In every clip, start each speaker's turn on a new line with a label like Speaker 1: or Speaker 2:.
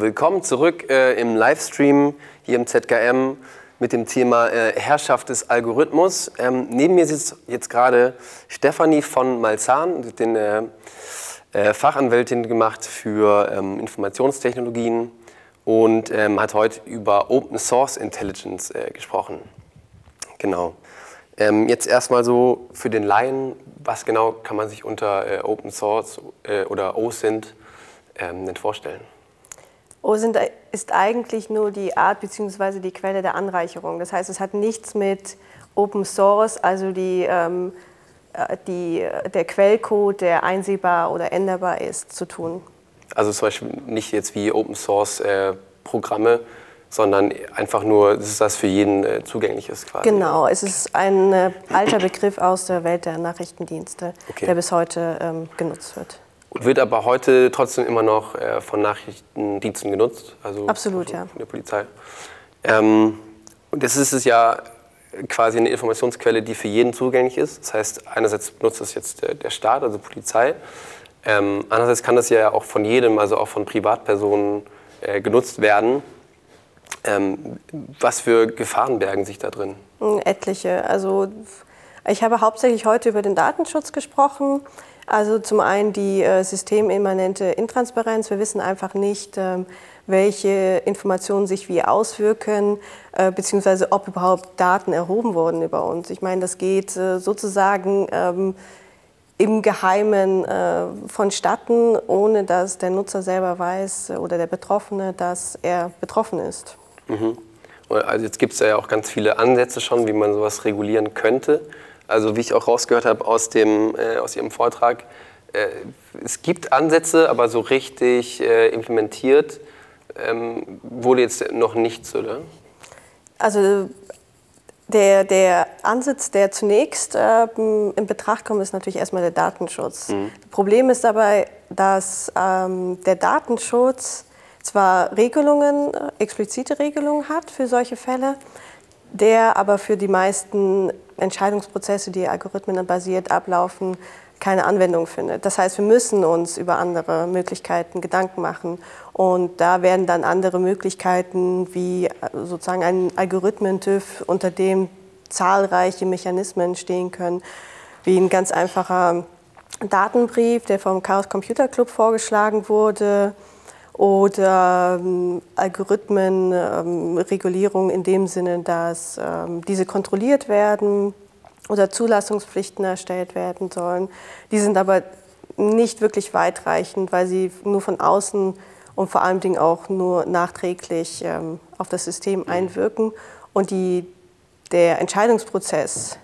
Speaker 1: willkommen zurück äh, im Livestream hier im ZKM mit dem Thema äh, Herrschaft des Algorithmus. Ähm, neben mir sitzt jetzt gerade Stefanie von Malzahn, den äh, äh, Fachanwältin gemacht für ähm, Informationstechnologien und ähm, hat heute über Open Source Intelligence äh, gesprochen. Genau. Ähm, jetzt erstmal so für den Laien, was genau kann man sich unter äh, Open Source oder OSINT ähm, denn vorstellen?
Speaker 2: OSINT ist eigentlich nur die Art bzw. die Quelle der Anreicherung. Das heißt, es hat nichts mit Open Source, also die, ähm, äh, die, der Quellcode, der einsehbar oder änderbar ist, zu tun.
Speaker 1: Also zum Beispiel nicht jetzt wie Open Source äh, Programme, sondern einfach nur, dass das für jeden äh, zugänglich ist
Speaker 2: quasi. Genau, es ist ein äh, alter Begriff aus der Welt der Nachrichtendienste, okay. der bis heute ähm, genutzt wird.
Speaker 1: Wird aber heute trotzdem immer noch äh, von Nachrichtendiensten genutzt.
Speaker 2: Also Absolut, von, ja.
Speaker 1: Von der Polizei. Ähm, und das ist es ja quasi eine Informationsquelle, die für jeden zugänglich ist. Das heißt, einerseits benutzt das jetzt der, der Staat, also Polizei. Ähm, andererseits kann das ja auch von jedem, also auch von Privatpersonen, äh, genutzt werden. Ähm, was für Gefahren bergen sich da drin?
Speaker 2: Hm, etliche. Also ich habe hauptsächlich heute über den Datenschutz gesprochen. Also zum einen die äh, systemimmanente Intransparenz. Wir wissen einfach nicht, ähm, welche Informationen sich wie auswirken, äh, beziehungsweise ob überhaupt Daten erhoben wurden über uns. Ich meine, das geht äh, sozusagen ähm, im Geheimen äh, vonstatten, ohne dass der Nutzer selber weiß oder der Betroffene, dass er betroffen ist.
Speaker 1: Mhm. Also jetzt gibt es ja auch ganz viele Ansätze schon, wie man sowas regulieren könnte. Also wie ich auch rausgehört habe aus, dem, äh, aus Ihrem Vortrag, äh, es gibt Ansätze, aber so richtig äh, implementiert ähm, wurde jetzt noch nichts, oder?
Speaker 2: Also der, der Ansatz, der zunächst ähm, in Betracht kommt, ist natürlich erstmal der Datenschutz. Mhm. Problem ist dabei, dass ähm, der Datenschutz zwar Regelungen, äh, explizite Regelungen hat für solche Fälle, der aber für die meisten Entscheidungsprozesse, die Algorithmen basiert ablaufen, keine Anwendung findet. Das heißt, wir müssen uns über andere Möglichkeiten Gedanken machen. Und da werden dann andere Möglichkeiten wie äh, sozusagen ein Algorithmen-TÜV, unter dem zahlreiche Mechanismen stehen können, wie ein ganz einfacher Datenbrief, der vom Chaos Computer Club vorgeschlagen wurde, oder ähm, Algorithmenregulierung ähm, in dem Sinne, dass ähm, diese kontrolliert werden oder Zulassungspflichten erstellt werden sollen. Die sind aber nicht wirklich weitreichend, weil sie nur von außen und vor allen Dingen auch nur nachträglich ähm, auf das System einwirken und die, der Entscheidungsprozess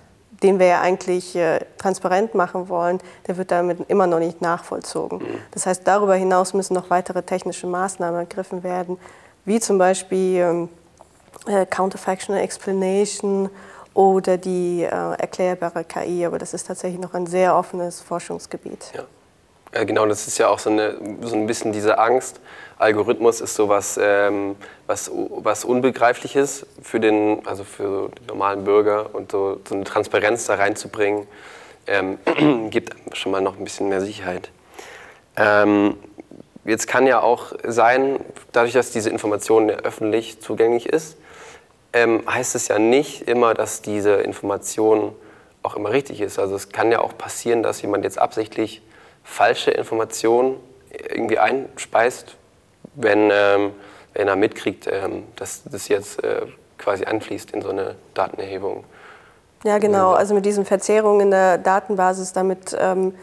Speaker 2: den wir ja eigentlich äh, transparent machen wollen, der wird damit immer noch nicht nachvollzogen. Mhm. Das heißt, darüber hinaus müssen noch weitere technische Maßnahmen ergriffen werden, wie zum Beispiel ähm, äh, Counterfactional Explanation oder die äh, erklärbare KI. Aber das ist tatsächlich noch ein sehr offenes Forschungsgebiet.
Speaker 1: Ja. Ja, genau, das ist ja auch so, eine, so ein bisschen diese Angst. Algorithmus ist so was, ähm, was, was Unbegreifliches für den, also für den normalen Bürger und so, so eine Transparenz da reinzubringen, ähm, gibt schon mal noch ein bisschen mehr Sicherheit. Ähm, jetzt kann ja auch sein, dadurch, dass diese Information öffentlich zugänglich ist, ähm, heißt es ja nicht immer, dass diese Information auch immer richtig ist. Also es kann ja auch passieren, dass jemand jetzt absichtlich falsche Informationen irgendwie einspeist, wenn, ähm, wenn er mitkriegt, ähm, dass das jetzt äh, quasi anfließt in so eine Datenerhebung.
Speaker 2: Ja, genau. Also mit diesen Verzerrungen in der Datenbasis, damit ähm,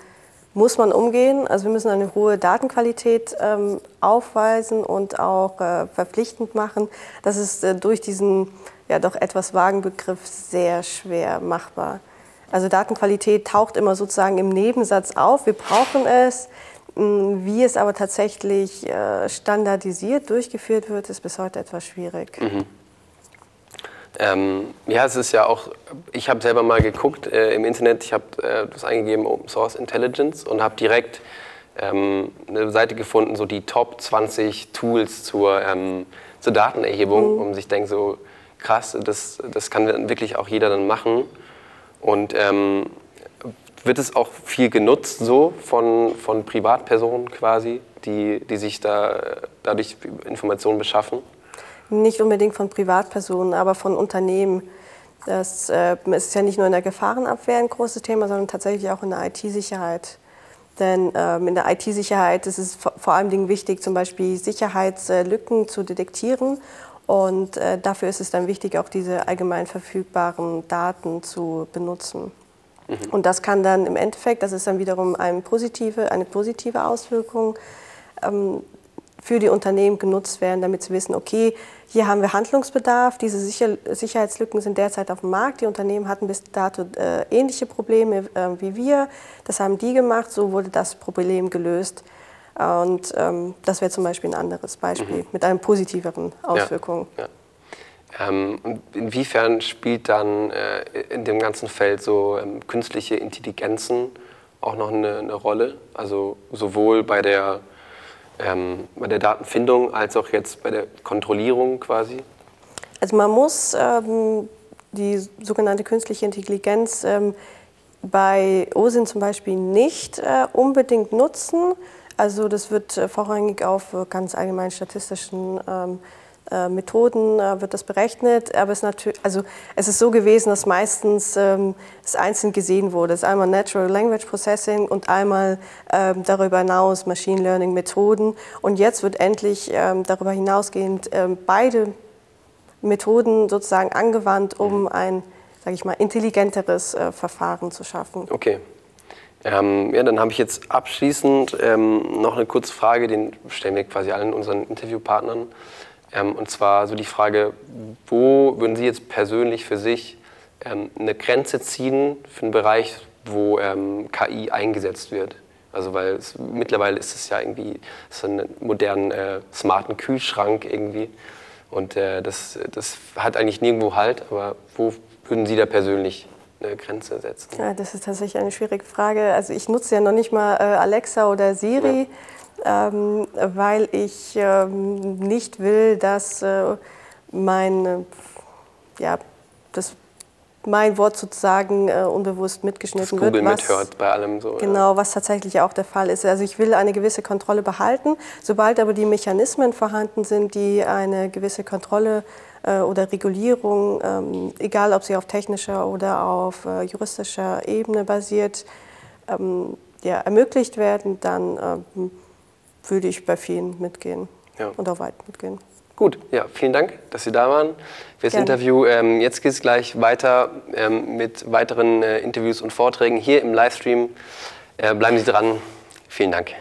Speaker 2: muss man umgehen. Also wir müssen eine hohe Datenqualität ähm, aufweisen und auch äh, verpflichtend machen. Das ist äh, durch diesen ja doch etwas vagen Begriff sehr schwer machbar. Also Datenqualität taucht immer sozusagen im Nebensatz auf. Wir brauchen es. Hm, wie es aber tatsächlich äh, standardisiert durchgeführt wird, ist bis heute etwas schwierig. Mhm.
Speaker 1: Ähm, ja, es ist ja auch, ich habe selber mal geguckt äh, im Internet, ich habe äh, das eingegeben, Open Source Intelligence, und habe direkt ähm, eine Seite gefunden, so die Top 20 Tools zur, ähm, zur Datenerhebung, mhm. und sich denkt so, krass, das, das kann wirklich auch jeder dann machen. Und ähm, wird es auch viel genutzt so von, von Privatpersonen quasi? die, die sich da dadurch Informationen beschaffen?
Speaker 2: Nicht unbedingt von Privatpersonen, aber von Unternehmen. Das äh, ist ja nicht nur in der Gefahrenabwehr ein großes Thema, sondern tatsächlich auch in der IT-Sicherheit. Denn ähm, in der IT-Sicherheit ist es vor allem wichtig, zum Beispiel Sicherheitslücken zu detektieren. Und äh, dafür ist es dann wichtig, auch diese allgemein verfügbaren Daten zu benutzen. Mhm. Und das kann dann im Endeffekt, das ist dann wiederum eine positive, eine positive Auswirkung, ähm, für die Unternehmen genutzt werden, damit sie wissen, okay, hier haben wir Handlungsbedarf, diese Sicher Sicherheitslücken sind derzeit auf dem Markt, die Unternehmen hatten bis dato äh, ähnliche Probleme äh, wie wir, das haben die gemacht, so wurde das Problem gelöst. Und ähm, das wäre zum Beispiel ein anderes Beispiel mhm. mit einer positiveren Auswirkung.
Speaker 1: Ja, ja. Ähm, inwiefern spielt dann äh, in dem ganzen Feld so ähm, künstliche Intelligenzen auch noch eine, eine Rolle? Also sowohl bei der ähm, bei der Datenfindung als auch jetzt bei der Kontrollierung quasi?
Speaker 2: Also man muss ähm, die sogenannte künstliche Intelligenz ähm, bei OSIN zum Beispiel nicht äh, unbedingt nutzen. Also das wird äh, vorrangig auf äh, ganz allgemeinen statistischen ähm, äh, Methoden äh, wird das berechnet, aber es, natürlich, also es ist so gewesen, dass meistens ähm, es einzeln gesehen wurde. Es ist einmal Natural Language Processing und einmal ähm, darüber hinaus Machine Learning Methoden. Und jetzt wird endlich ähm, darüber hinausgehend ähm, beide Methoden sozusagen angewandt, um mhm. ein, sage ich mal, intelligenteres äh, Verfahren zu schaffen.
Speaker 1: Okay. Ähm, ja, dann habe ich jetzt abschließend ähm, noch eine kurze Frage, den stellen wir quasi allen unseren Interviewpartnern. Ähm, und zwar so die Frage, wo würden Sie jetzt persönlich für sich ähm, eine Grenze ziehen für einen Bereich, wo ähm, KI eingesetzt wird? Also weil es, mittlerweile ist es ja irgendwie so einen modernen, äh, smarten Kühlschrank irgendwie. Und äh, das, das hat eigentlich nirgendwo Halt, aber wo würden Sie da persönlich eine Grenze setzen?
Speaker 2: Ja, das ist tatsächlich eine schwierige Frage. Also ich nutze ja noch nicht mal äh, Alexa oder Siri. Ja ähm, weil ich ähm, nicht will, dass äh, mein, ja, das, mein Wort sozusagen äh, unbewusst mitgeschnitten Google
Speaker 1: wird. Was, mithört bei allem so.
Speaker 2: Genau, ja. was tatsächlich auch der Fall ist. Also ich will eine gewisse Kontrolle behalten. Sobald aber die Mechanismen vorhanden sind, die eine gewisse Kontrolle äh, oder Regulierung, ähm, egal ob sie auf technischer oder auf äh, juristischer Ebene basiert, ähm, ja, ermöglicht werden, dann ähm, würde ich bei vielen mitgehen ja. und auch weit mitgehen.
Speaker 1: Gut, ja, vielen Dank, dass Sie da waren für das Gerne. Interview. Ähm, jetzt geht es gleich weiter ähm, mit weiteren äh, Interviews und Vorträgen hier im Livestream. Äh, bleiben Sie dran. Vielen Dank.